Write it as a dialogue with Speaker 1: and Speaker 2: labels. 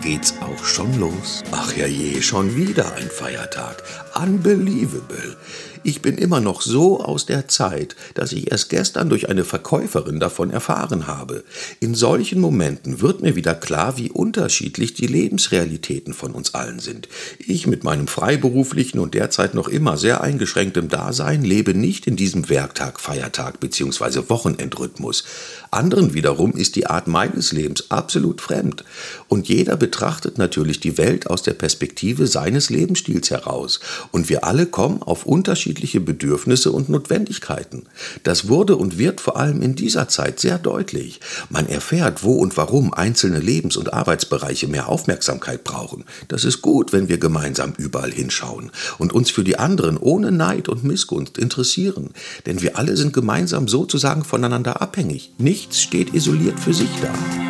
Speaker 1: geht's auch schon los. Ach ja je, schon wieder ein Feiertag. Unbelievable. Ich bin immer noch so aus der Zeit, dass ich erst gestern durch eine Verkäuferin davon erfahren habe. In solchen Momenten wird mir wieder klar, wie unterschiedlich die Lebensrealitäten von uns allen sind. Ich mit meinem freiberuflichen und derzeit noch immer sehr eingeschränktem Dasein lebe nicht in diesem Werktag, Feiertag bzw. Wochenendrhythmus. Anderen wiederum ist die Art meines Lebens absolut fremd. Und jeder betrachtet natürlich die Welt aus der Perspektive seines Lebensstils heraus. Und wir alle kommen auf unterschiedliche Bedürfnisse und Notwendigkeiten. Das wurde und wird vor allem in dieser Zeit sehr deutlich. Man erfährt, wo und warum einzelne Lebens- und Arbeitsbereiche mehr Aufmerksamkeit brauchen. Das ist gut, wenn wir gemeinsam überall hinschauen und uns für die anderen ohne Neid und Missgunst interessieren. Denn wir alle sind gemeinsam sozusagen voneinander abhängig. Nichts steht isoliert für sich da.